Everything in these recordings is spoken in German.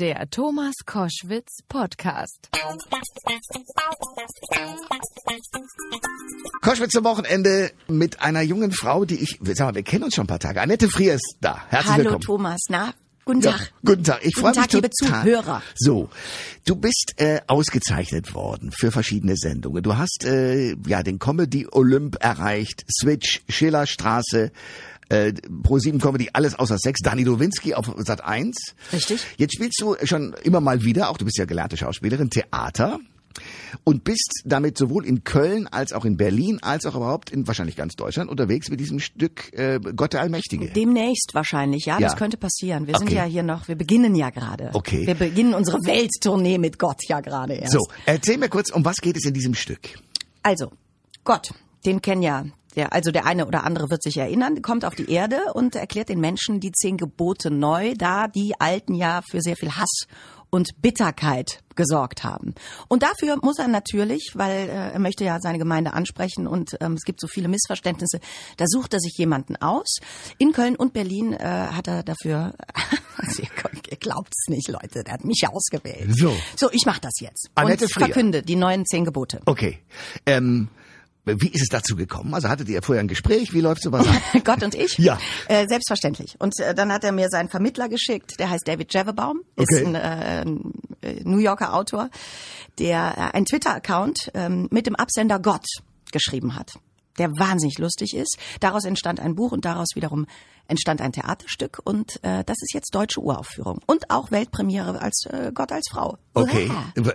Der Thomas Koschwitz Podcast. Koschwitz zum Wochenende mit einer jungen Frau, die ich, sag mal, wir kennen uns schon ein paar Tage. Annette Frier ist da. Herzlich Hallo willkommen. Thomas, na? Guten Ja, Tag. guten Tag. Ich freue mich Tag, liebe. Zuhörer. So, du bist äh, ausgezeichnet worden für verschiedene Sendungen. Du hast äh, ja den Comedy Olymp erreicht, Switch, Schillerstraße, äh, Pro7 Comedy, alles außer Sex. Dani Nowinski auf Sat 1. Richtig. Jetzt spielst du schon immer mal wieder, auch du bist ja gelernte Schauspielerin, Theater. Und bist damit sowohl in Köln als auch in Berlin als auch überhaupt in wahrscheinlich ganz Deutschland unterwegs mit diesem Stück äh, Gott der Allmächtige. Demnächst wahrscheinlich, ja, Ja. das könnte passieren. Wir sind Okay. ja hier noch, wir beginnen ja gerade. Okay. Wir beginnen unsere Welttournee mit Gott ja gerade erst. So, erzähl mir kurz, um was geht es in diesem Stück? Also, Gott, den kennen ja der, also der eine oder andere wird sich erinnern, kommt auf die Erde und erklärt den Menschen die zehn Gebote neu, da die alten ja für sehr viel Hass und Bitterkeit gesorgt haben. Und dafür muss er natürlich, weil äh, er möchte ja seine Gemeinde ansprechen und ähm, es gibt so viele Missverständnisse, da sucht er sich jemanden aus. In Köln und Berlin äh, hat er dafür, also ihr, glaubt es nicht, Leute, der hat mich ausgewählt. So. So, ich mach das jetzt. Annette und verkünde die neuen zehn Gebote. Okay. Ähm, wie ist es dazu gekommen? Also hattet ihr vorher ein Gespräch? Wie läuft sowas ab? Gott und ich? Ja. Äh, selbstverständlich. Und äh, dann hat er mir seinen Vermittler geschickt, der heißt David Jevebaum, ist Okay. ein, äh, ein äh, New Yorker Autor, der äh, einen Twitter-Account ähm, mit dem Absender Gott geschrieben hat, der wahnsinnig lustig ist. Daraus entstand ein Buch und daraus wiederum entstand ein Theaterstück und äh, das ist jetzt deutsche Uraufführung und auch Weltpremiere als äh, Gott als Frau. Okay.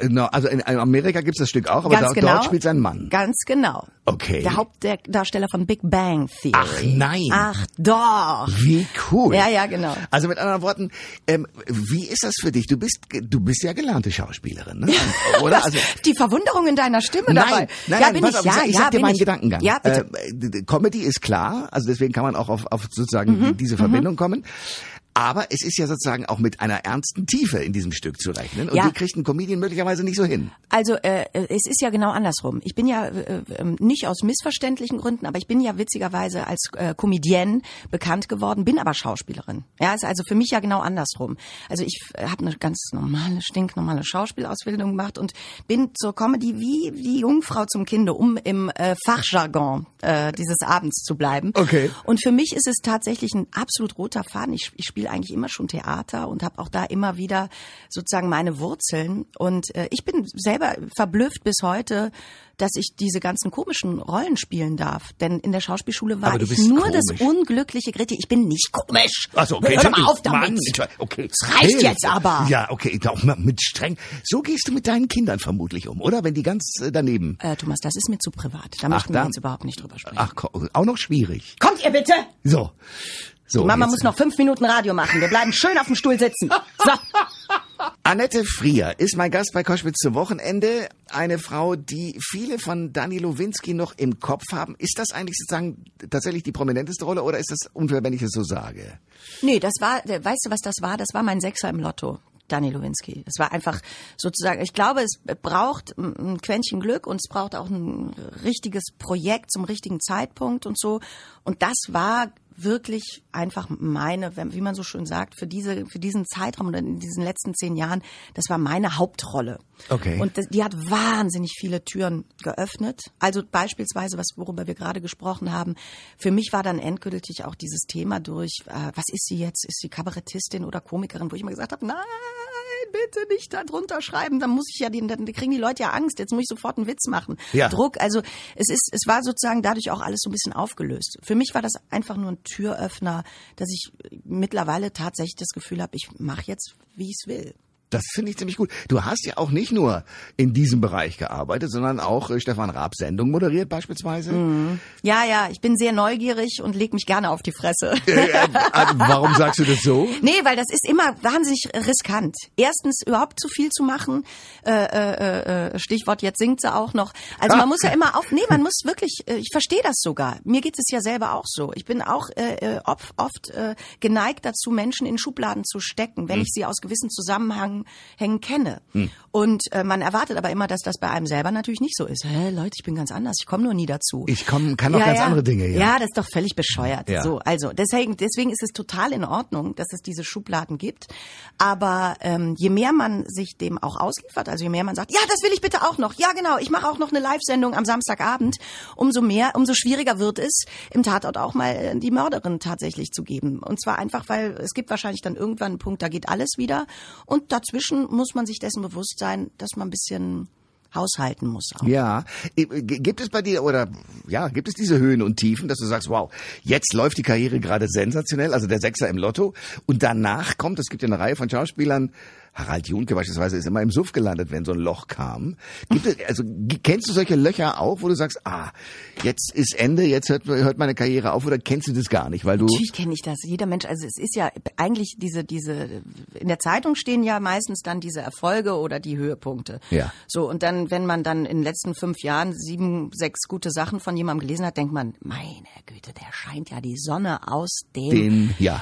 No, Also in Amerika gibt's das Stück auch, aber da, genau. dort spielt sein Mann. Ganz genau. Okay. Der Hauptdarsteller von Big Bang Theory. Ach, nein. Ach doch. Wie cool. Ja, ja, genau. Also mit anderen Worten, ähm, wie ist das für dich? Du bist du bist ja gelernte Schauspielerin, ne? Oder? Also Die Verwunderung in deiner Stimme dabei. Nein, nein, ja, nein, bin ich. auf, ja, ich ja, sag dir meinen ich. Gedankengang. Ja. Äh, d- d- Comedy ist klar, also deswegen kann man auch auf, auf sozusagen Mhm, diese Verbindung kommen. Aber es ist ja sozusagen auch mit einer ernsten Tiefe in diesem Stück zu rechnen. Und Ja. die kriegt ein Comedian möglicherweise nicht so hin. Also äh, es ist ja genau andersrum. Ich bin ja äh, äh, nicht aus missverständlichen Gründen, aber ich bin ja witzigerweise als äh, Comedienne bekannt geworden, bin aber Schauspielerin. Ja, ist also für mich ja genau andersrum. Also ich äh, habe eine ganz normale, stinknormale Schauspielausbildung gemacht und bin zur Comedy wie die Jungfrau zum Kinde, um im äh, Fachjargon äh, dieses Abends zu bleiben. Okay. Und für mich ist es tatsächlich ein absolut roter Faden. Ich, ich spiele eigentlich immer schon Theater und habe auch da immer wieder sozusagen meine Wurzeln. Und äh, ich bin selber verblüfft bis heute, dass ich diese ganzen komischen Rollen spielen darf. Denn in der Schauspielschule war ich nur das komisch. unglückliche Gritti. Ich bin nicht komisch. Ach so, okay. Hör doch mal auf damit. Mann, ich- okay. Es reicht Hilfe. jetzt aber. Ja, okay, auch mal mit streng. So gehst du mit deinen Kindern vermutlich um, oder? Wenn die ganz äh, daneben. Äh, Thomas, das ist mir zu privat. Da möchten wir jetzt überhaupt nicht drüber sprechen. Ach, auch noch schwierig. Kommt ihr bitte? So. So. Die Mama muss noch fünf Minuten Radio machen. Wir bleiben schön auf dem Stuhl sitzen. So. Annette Frier ist mein Gast bei Koschwitz zum Wochenende. Eine Frau, die viele von Dani Lowinski noch im Kopf haben. Ist das eigentlich sozusagen tatsächlich die prominenteste Rolle oder ist das unfair, wenn ich es so sage? Nee, das war, weißt du, was das war? Das war mein Sechser im Lotto. Dani Lewinsky. Das war einfach sozusagen, ich glaube, es braucht ein Quäntchen Glück und es braucht auch ein richtiges Projekt zum richtigen Zeitpunkt und so. Und das war wirklich einfach meine, wie man so schön sagt, für diese, für diesen Zeitraum oder in diesen letzten zehn Jahren, das war meine Hauptrolle. Okay. Und die hat wahnsinnig viele Türen geöffnet. Also beispielsweise, was worüber wir gerade gesprochen haben. Für mich war dann endgültig auch dieses Thema durch, äh, was ist sie jetzt? Ist sie Kabarettistin oder Komikerin? Wo ich immer gesagt habe, nein, bitte nicht da drunter schreiben. Dann muss ich ja, die, dann kriegen die Leute ja Angst. Jetzt muss ich sofort einen Witz machen. Ja. Druck. Also es ist, es war sozusagen dadurch auch alles so ein bisschen aufgelöst. Für mich war das einfach nur ein Türöffner, dass ich mittlerweile tatsächlich das Gefühl habe, ich mache jetzt, wie ich es will. Das finde ich ziemlich gut. Du hast ja auch nicht nur in diesem Bereich gearbeitet, sondern auch äh, Stefan Raab Sendung moderiert beispielsweise. Mhm. Ja, ja, ich bin sehr neugierig und leg mich gerne auf die Fresse. Äh, äh, warum sagst du das so? Nee, weil das ist immer wahnsinnig riskant. Erstens überhaupt zu viel zu machen. Äh, äh, Stichwort jetzt singt sie auch noch. Also man muss ja immer auf. Nee, man muss wirklich. Ich verstehe das sogar. Mir geht es ja selber auch so. Ich bin auch oft, oft geneigt dazu, Menschen in Schubladen zu stecken, wenn ich sie aus gewissen Zusammenhängen Zusammenhängen kenne. Hm. Und äh, man erwartet aber immer, dass das bei einem selber natürlich nicht so ist. Hä, Leute, ich bin ganz anders, ich komme nur nie dazu. Ich komm, kann noch ganz andere Dinge, ja. Ja, das ist doch völlig bescheuert. Ja. So, also deswegen, deswegen ist es total in Ordnung, dass es diese Schubladen gibt. Aber ähm, je mehr man sich dem auch ausliefert, also je mehr man sagt, ja, das will ich bitte auch noch, ja genau, ich mache auch noch eine Live-Sendung am Samstagabend, umso mehr, umso schwieriger wird es, im Tatort auch mal äh, die Mörderin tatsächlich zu geben. Und zwar einfach, weil es gibt wahrscheinlich dann irgendwann einen Punkt, da geht alles wieder. Und dazwischen muss man sich dessen bewusst sein, dass man ein bisschen haushalten muss. Auch. Ja, gibt es bei dir oder ja, gibt es diese Höhen und Tiefen, dass du sagst, wow, jetzt läuft die Karriere gerade sensationell, also der Sechser im Lotto und danach kommt, es gibt ja eine Reihe von Schauspielern, Harald Junke beispielsweise ist immer im Suff gelandet, wenn so ein Loch kam. Gibt es, also kennst du solche Löcher auch, wo du sagst, ah, jetzt ist Ende, jetzt hört, hört meine Karriere auf oder kennst du das gar nicht, weil du Natürlich kenne ich das. Jeder Mensch, also es ist ja eigentlich diese, diese, in der Zeitung stehen ja meistens dann diese Erfolge oder die Höhepunkte. Ja. So, und dann, wenn man dann in den letzten fünf Jahren sieben, sechs gute Sachen von jemandem gelesen hat, denkt man, meine Güte, der scheint ja die Sonne aus dem. den, ja.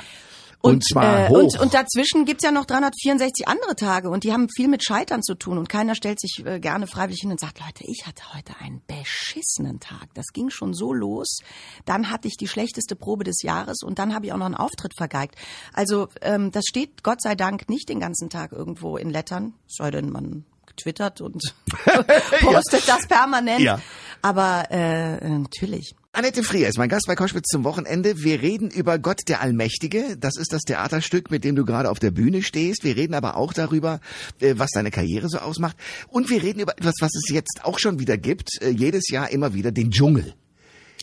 Und, zwar äh, hoch. Und, und dazwischen gibt's ja noch 364 andere Tage und die haben viel mit Scheitern zu tun und keiner stellt sich äh, gerne freiwillig hin und sagt, Leute, ich hatte heute einen beschissenen Tag. Das ging schon so los. Dann hatte ich die schlechteste Probe des Jahres und dann habe ich auch noch einen Auftritt vergeigt. Also ähm, das steht Gott sei Dank nicht den ganzen Tag irgendwo in Lettern, sei denn man twittert und postet das permanent. Ja. Aber äh, natürlich. Annette Frier ist mein Gast bei Koschwitz zum Wochenende. Wir reden über Gott der Allmächtige. Das ist das Theaterstück, mit dem du gerade auf der Bühne stehst. Wir reden aber auch darüber, äh, was deine Karriere so ausmacht. Und wir reden über etwas, was es jetzt auch schon wieder gibt. äh, Jedes Jahr immer wieder den Dschungel.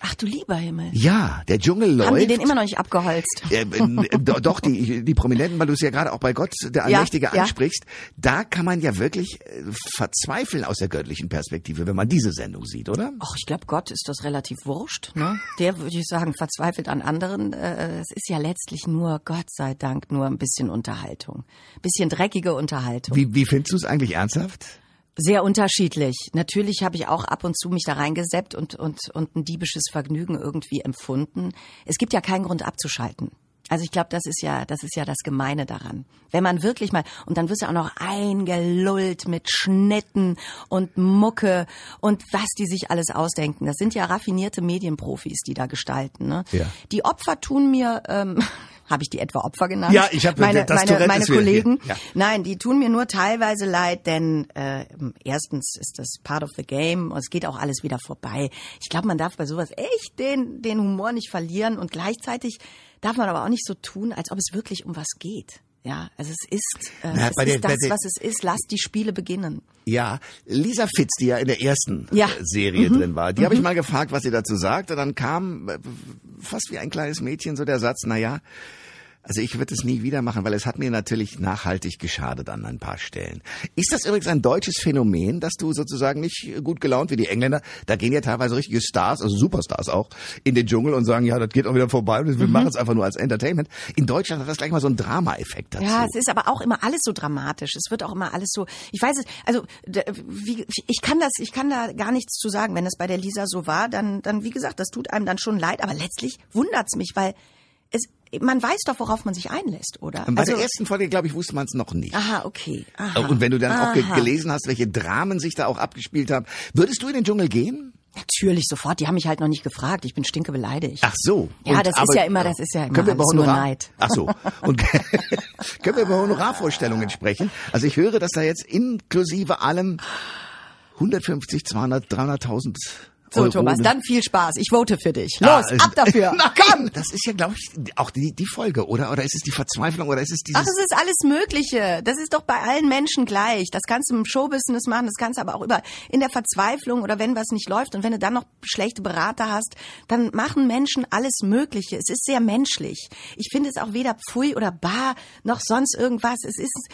Ach du lieber Himmel. Ja, der Dschungel läuft. Haben die den immer noch nicht abgeholzt? Äh, äh, do- doch, die, die Prominenten, weil du es ja gerade auch bei Gott, der Allmächtige, ja. ansprichst, da kann man ja wirklich äh, verzweifeln aus der göttlichen Perspektive, wenn man diese Sendung sieht, oder? Ach, ich glaube, Gott ist das relativ wurscht. Ne? Der, würde ich sagen, verzweifelt an anderen. Äh, Es ist ja letztlich nur, Gott sei Dank, nur ein bisschen Unterhaltung. Bisschen dreckige Unterhaltung. Wie, wie findest du es eigentlich ernsthaft? Sehr unterschiedlich. Natürlich habe ich auch ab und zu mich da reingeseppt und, und, und ein diebisches Vergnügen irgendwie empfunden. Es gibt ja keinen Grund abzuschalten. Also ich glaube, das ist ja, das ist ja das Gemeine daran. Wenn man wirklich mal, und dann wirst du auch noch eingelullt mit Schnitten und Mucke und was die sich alles ausdenken. Das sind ja raffinierte Medienprofis, die da gestalten. Ne? Ja. Die Opfer tun mir, ähm, habe ich die etwa Opfer genannt? Ja, ich hab- meine, das meine, meine. Kollegen. Ja. Nein, die tun mir nur teilweise leid, denn äh, erstens ist das part of the game und es geht auch alles wieder vorbei. Ich glaube, man darf bei sowas echt den, den Humor nicht verlieren und gleichzeitig darf man aber auch nicht so tun, als ob es wirklich um was geht. Ja, also es ist, äh, Na, es ist das, was es ist. Lasst die Spiele beginnen. Ja, Lisa Fitz, die ja in der ersten Ja. äh, Serie drin war, die habe ich mal gefragt, was sie dazu sagt. Und dann kam äh, fast wie ein kleines Mädchen so der Satz, na ja, also ich würde es nie wieder machen, weil es hat mir natürlich nachhaltig geschadet an ein paar Stellen. Ist das übrigens ein deutsches Phänomen, dass du sozusagen nicht gut gelaunt wie die Engländer, da gehen ja teilweise richtige Stars, also Superstars auch, in den Dschungel und sagen, ja, das geht auch wieder vorbei und wir machen es einfach nur als Entertainment. In Deutschland hat das gleich mal so einen Drama-Effekt dazu. Ja, es ist aber auch immer alles so dramatisch. Es wird auch immer alles so. Ich weiß es. Also wie, ich kann das, ich kann da gar nichts zu sagen. Wenn es bei der Lisa so war, dann, dann wie gesagt, das tut einem dann schon leid. Aber letztlich wundert's mich, weil man weiß doch, worauf man sich einlässt, oder? Bei also, der ersten Folge, glaube ich, wusste man es noch nicht. aha, okay. Aha, Und wenn du dann auch ge aha. gelesen hast, welche Dramen sich da auch abgespielt haben, würdest du in den Dschungel gehen? Natürlich sofort. Die haben mich halt noch nicht gefragt. Ich bin stinke beleidigt. Ach so. Ja, das ist ja immer- das ist ja immer können wir über nur Neid. Ach so. Und können wir über Honorarvorstellungen sprechen? Also ich höre, dass da jetzt inklusive allem 150, 200, 300.000 so, Euro Thomas, dann viel Spaß. Ich vote für dich. Los, Ah, ab dafür. Nein, komm! Das ist ja, glaube ich, auch die, die Folge, oder? Oder ist es die Verzweiflung, oder ist es dieses... Ach, es ist alles Mögliche. Das ist doch bei allen Menschen gleich. Das kannst du im Showbusiness machen, das kannst du aber auch über in der Verzweiflung oder wenn was nicht läuft und wenn du dann noch schlechte Berater hast, dann machen Menschen alles Mögliche. Es ist sehr menschlich. Ich finde es auch weder pfui oder bar noch sonst irgendwas. Es ist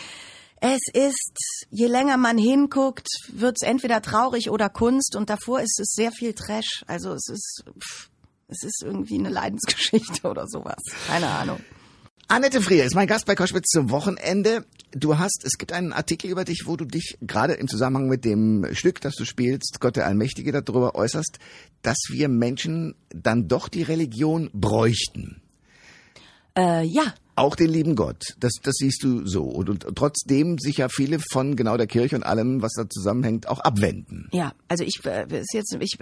es ist, je länger man hinguckt, wird es entweder traurig oder Kunst und davor ist es sehr viel Trash. Also es ist, pff, es ist irgendwie eine Leidensgeschichte oder sowas. Keine Ahnung. Annette Frier ist mein Gast bei Koschwitz zum Wochenende. Du hast, es gibt einen Artikel über dich, wo du dich gerade im Zusammenhang mit dem Stück, das du spielst, Gott der Allmächtige, darüber äußerst, dass wir Menschen dann doch die Religion bräuchten. Äh, ja, Auch den lieben Gott, das, das siehst du so. Und, und trotzdem sich ja viele von genau der Kirche und allem, was da zusammenhängt, auch abwenden. Ja, also ich, äh, ist jetzt, ich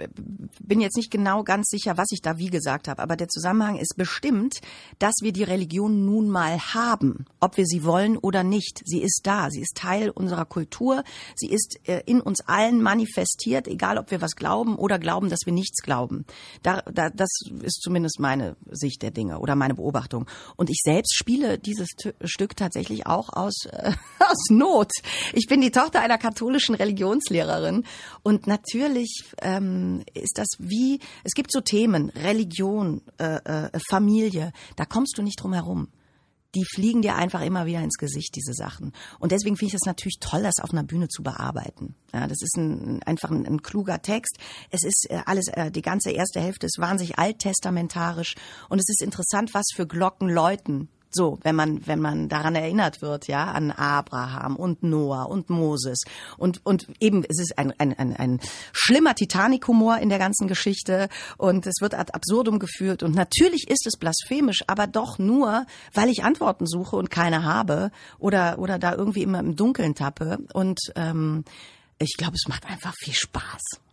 bin jetzt nicht genau ganz sicher, was ich da wie gesagt habe, aber der Zusammenhang ist bestimmt, dass wir die Religion nun mal haben, ob wir sie wollen oder nicht. Sie ist da, sie ist Teil unserer Kultur, sie ist äh, in uns allen manifestiert, egal ob wir was glauben oder glauben, dass wir nichts glauben. Da, da, das ist zumindest meine Sicht der Dinge oder meine Beobachtung. Und ich selbst spiele dieses T Stück tatsächlich auch aus, äh, aus Not. Ich bin die Tochter einer katholischen Religionslehrerin und natürlich ähm, ist das wie, es gibt so Themen, Religion, äh, äh, Familie, da kommst du nicht drum herum die fliegen dir einfach immer wieder ins Gesicht, diese Sachen. Und deswegen finde ich das natürlich toll, das auf einer Bühne zu bearbeiten. Ja, das ist ein, einfach ein, ein kluger Text. Es ist äh, alles, äh, die ganze erste Hälfte ist wahnsinnig alttestamentarisch und es ist interessant, was für Glocken läuten so, wenn man, wenn man daran erinnert wird, ja, an Abraham und Noah und Moses. Und, und eben, es ist ein, ein, ein, ein schlimmer Titanic-Humor in der ganzen Geschichte und es wird ad absurdum geführt. Und natürlich ist es blasphemisch, aber doch nur, weil ich Antworten suche und keine habe oder, oder da irgendwie immer im Dunkeln tappe. Und ähm, ich glaube, es macht einfach viel Spaß.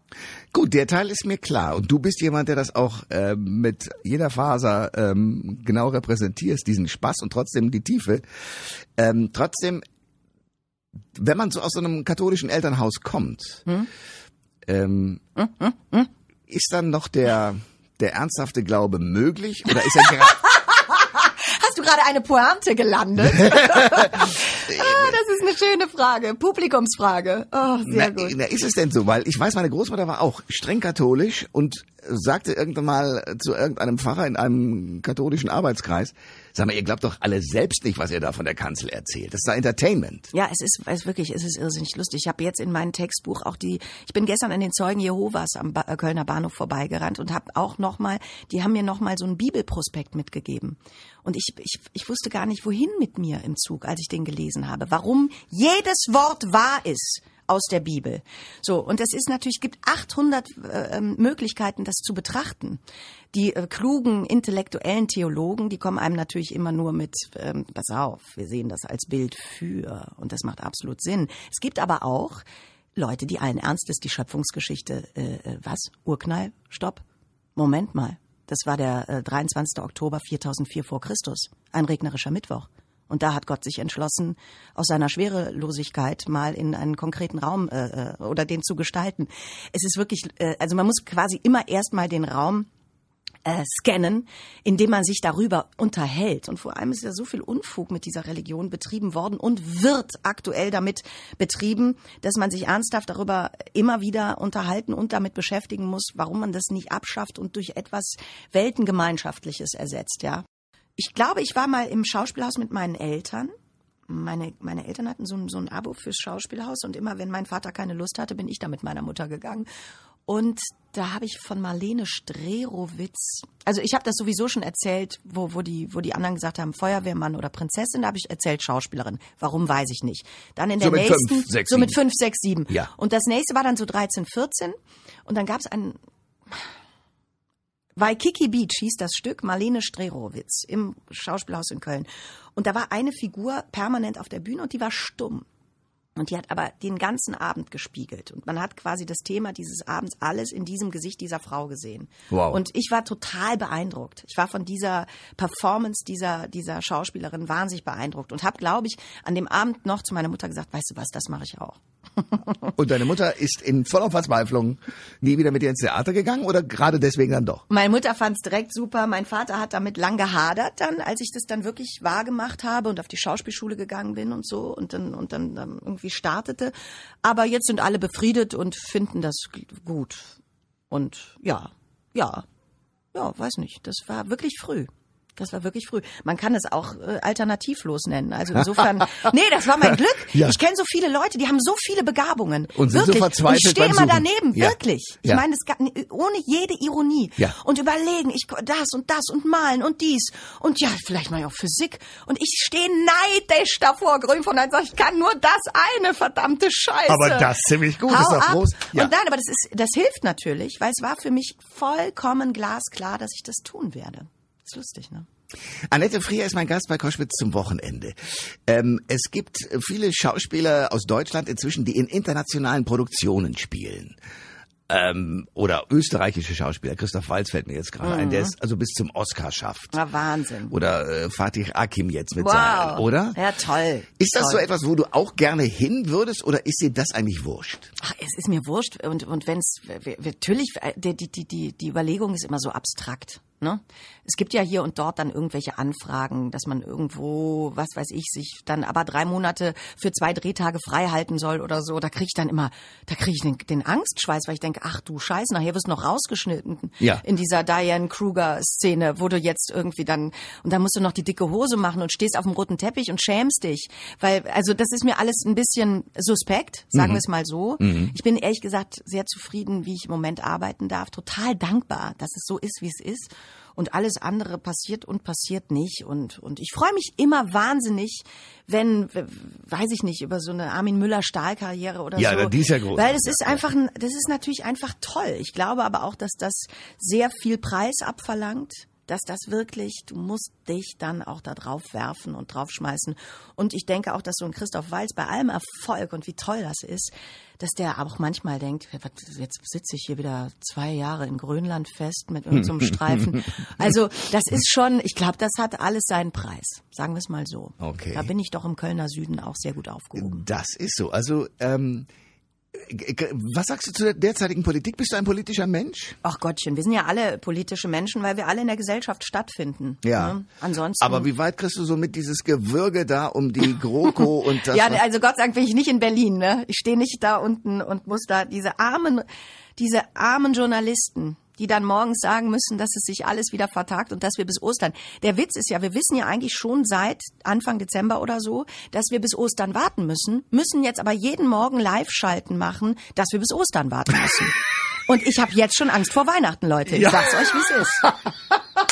Gut, der Teil ist mir klar. Und du bist jemand, der das auch äh, mit jeder Faser ähm, genau repräsentierst, diesen Spaß und trotzdem die Tiefe. Ähm, trotzdem, wenn man so aus so einem katholischen Elternhaus kommt, hm? Ähm, hm, hm, hm? ist dann noch der, der ernsthafte Glaube möglich? Oder ist er gerade Hast du gerade eine Pointe gelandet? ah, das ist eine schöne Frage. Publikumsfrage. Oh, sehr na, gut. Na, ist es denn so? Weil ich weiß, meine Großmutter war auch streng katholisch und sagte irgendwann mal zu irgendeinem Pfarrer in einem katholischen Arbeitskreis, sag mal, ihr glaubt doch alle selbst nicht, was ihr da von der Kanzel erzählt. Das ist da Entertainment. Ja, es ist, es ist wirklich, es ist irrsinnig lustig. Ich habe jetzt in meinem Textbuch auch die, ich bin gestern an den Zeugen Jehovas am ba äh, Kölner Bahnhof vorbeigerannt und habe auch nochmal, die haben mir nochmal so einen Bibelprospekt mitgegeben. Und ich, ich, ich wusste gar nicht, wohin mit mir im Zug, als ich den gelesen habe. Warum jedes Wort wahr ist aus der Bibel. So, und es ist natürlich, gibt 800 äh, ähm, Möglichkeiten, das zu betrachten. Die äh, klugen, intellektuellen Theologen, die kommen einem natürlich immer nur mit, ähm, pass auf, wir sehen das als Bild für, und das macht absolut Sinn. Es gibt aber auch Leute, die allen Ernstes die Schöpfungsgeschichte, äh, äh was? Urknall? Stopp? Moment mal. Das war der äh, 23. Oktober 4004 vor Christus, ein regnerischer Mittwoch. Und da hat Gott sich entschlossen, aus seiner Schwerelosigkeit mal in einen konkreten Raum äh, äh, oder den zu gestalten. Es ist wirklich, äh, also man muss quasi immer erstmal den Raum äh, scannen, indem man sich darüber unterhält. Und vor allem ist ja so viel Unfug mit dieser Religion betrieben worden und wird aktuell damit betrieben, dass man sich ernsthaft darüber immer wieder unterhalten und damit beschäftigen muss, warum man das nicht abschafft und durch etwas Weltengemeinschaftliches ersetzt, ja. Ich glaube, ich war mal im Schauspielhaus mit meinen Eltern. Meine, meine Eltern hatten so ein, so ein Abo fürs Schauspielhaus und immer, wenn mein Vater keine Lust hatte, bin ich da mit meiner Mutter gegangen. Und da habe ich von Marlene Strerowitz, also ich habe das sowieso schon erzählt, wo, wo, die, wo die anderen gesagt haben, Feuerwehrmann oder Prinzessin, da habe ich erzählt Schauspielerin. Warum, weiß ich nicht. Dann in der so mit nächsten, fünf, sechs, so mit fünf, sechs, sieben. Ja. Und das nächste war dann so 13, 14 und dann gab es einen Waikiki Beach hieß das Stück, Marlene Strerowitz im Schauspielhaus in Köln. Und da war eine Figur permanent auf der Bühne und die war stumm. Und die hat aber den ganzen Abend gespiegelt. Und man hat quasi das Thema dieses Abends alles in diesem Gesicht dieser Frau gesehen. Wow. Und ich war total beeindruckt. Ich war von dieser Performance dieser, dieser Schauspielerin wahnsinnig beeindruckt und habe, glaube ich, an dem Abend noch zu meiner Mutter gesagt, weißt du was, das mache ich auch. Und deine Mutter ist in voller Verzweiflung nie wieder mit dir ins Theater gegangen oder gerade deswegen dann doch? Meine Mutter fand es direkt super. Mein Vater hat damit lang gehadert dann, als ich das dann wirklich wahr gemacht habe und auf die Schauspielschule gegangen bin und so und dann, und dann, dann irgendwie startete. Aber jetzt sind alle befriedet und finden das gut. Und ja, ja, ja, weiß nicht. Das war wirklich früh. Das war wirklich früh. Man kann es auch äh, alternativlos nennen. Also insofern, nee, das war mein Glück. Ja. Ich kenne so viele Leute, die haben so viele Begabungen. Und sind so wirklich. verzweifelt Und ich stehe immer daneben, Ja. wirklich. Ich Ja. meine, es gab, ohne jede Ironie. Ja. Und überlegen, ich das und das und malen und dies und ja, vielleicht mal auch Physik. Und ich stehe neidisch davor, grün von sage ich kann nur das eine, verdammte Scheiße. Aber das ziemlich gut, Hau ist doch groß. Ja. Und nein, aber das ist, das hilft natürlich, weil es war für mich vollkommen glasklar, dass ich das tun werde. Ist lustig, ne? Annette Frier ist mein Gast bei Koschwitz zum Wochenende. Ähm, es gibt viele Schauspieler aus Deutschland inzwischen, die in internationalen Produktionen spielen. Ähm, oder österreichische Schauspieler. Christoph Walz fällt mir jetzt gerade ein, der es also bis zum Oscar schafft. Na, Wahnsinn. Oder äh, Fatih Akim jetzt mit Wow. seinem, oder? Ja, toll. Ist das toll. so etwas, wo du auch gerne hin würdest oder ist dir das eigentlich wurscht? Ach, es ist mir wurscht und und wenn's w- w- natürlich äh, die die die die Überlegung ist immer so abstrakt. Ne? Es gibt ja hier und dort dann irgendwelche Anfragen, dass man irgendwo, was weiß ich, sich dann aber drei Monate für zwei Drehtage frei halten soll oder so. Da kriege ich dann immer, da kriege ich den, den Angstschweiß, weil ich denke, ach du Scheiße, nachher wirst du noch rausgeschnitten Ja. in dieser Diane Kruger-Szene, wo du jetzt irgendwie dann, und dann musst du noch die dicke Hose machen und stehst auf dem roten Teppich und schämst dich. Weil, also das ist mir alles ein bisschen suspekt, sagen wir es mal so. Ich bin ehrlich gesagt sehr zufrieden, wie ich im Moment arbeiten darf. Total dankbar, dass es so ist, wie es ist. Und alles andere passiert und passiert nicht. Und, und ich freue mich immer wahnsinnig, wenn, weiß ich nicht, über so eine Armin Müller-Stahl-Karriere oder Ja, so. die ist ja groß. Weil es ist einfach, ein, das ist natürlich einfach toll. Ich glaube aber auch, dass das sehr viel Preis abverlangt. Dass das wirklich, du musst dich dann auch da drauf werfen und draufschmeißen. Und ich denke auch, dass so ein Christoph Walz bei allem Erfolg und wie toll das ist, dass der auch manchmal denkt, jetzt sitze ich hier wieder zwei Jahre in Grönland fest mit irgendeinem so Streifen. Also das ist schon, ich glaube, das hat alles seinen Preis. Sagen wir es mal so. Okay. Da bin ich doch im Kölner Süden auch sehr gut aufgehoben. Das ist so. Also, ähm, was sagst du zu der derzeitigen Politik? Bist du ein politischer Mensch? Ach Gottchen, wir sind ja alle politische Menschen, weil wir alle in der Gesellschaft stattfinden. Ja. Ne? Ansonsten. Aber wie weit kriegst du so mit dieses Gewürge da um die GroKo und das? ja, also Gott sei Dank bin ich nicht in Berlin, ne? Ich stehe nicht da unten und muss da diese armen, diese armen Journalisten, die dann morgens sagen müssen, dass es sich alles wieder vertagt und dass wir bis Ostern. Der Witz ist ja, wir wissen ja eigentlich schon seit Anfang Dezember oder so, dass wir bis Ostern warten müssen, müssen jetzt aber jeden Morgen Live-Schalten machen, dass wir bis Ostern warten müssen. Und ich habe jetzt schon Angst vor Weihnachten, Leute. Ich Ja. sag's euch, wie es ist.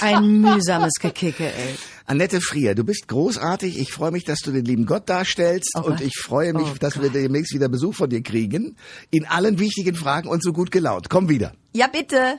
Ein mühsames Gekicke, ey. Annette Frier, du bist großartig. Ich freue mich, dass du den lieben Gott darstellst Oh und Gott. ich freue mich, Oh dass wir demnächst wieder Besuch von dir kriegen. In allen wichtigen Fragen und so gut gelaunt. Komm wieder. Ja, bitte.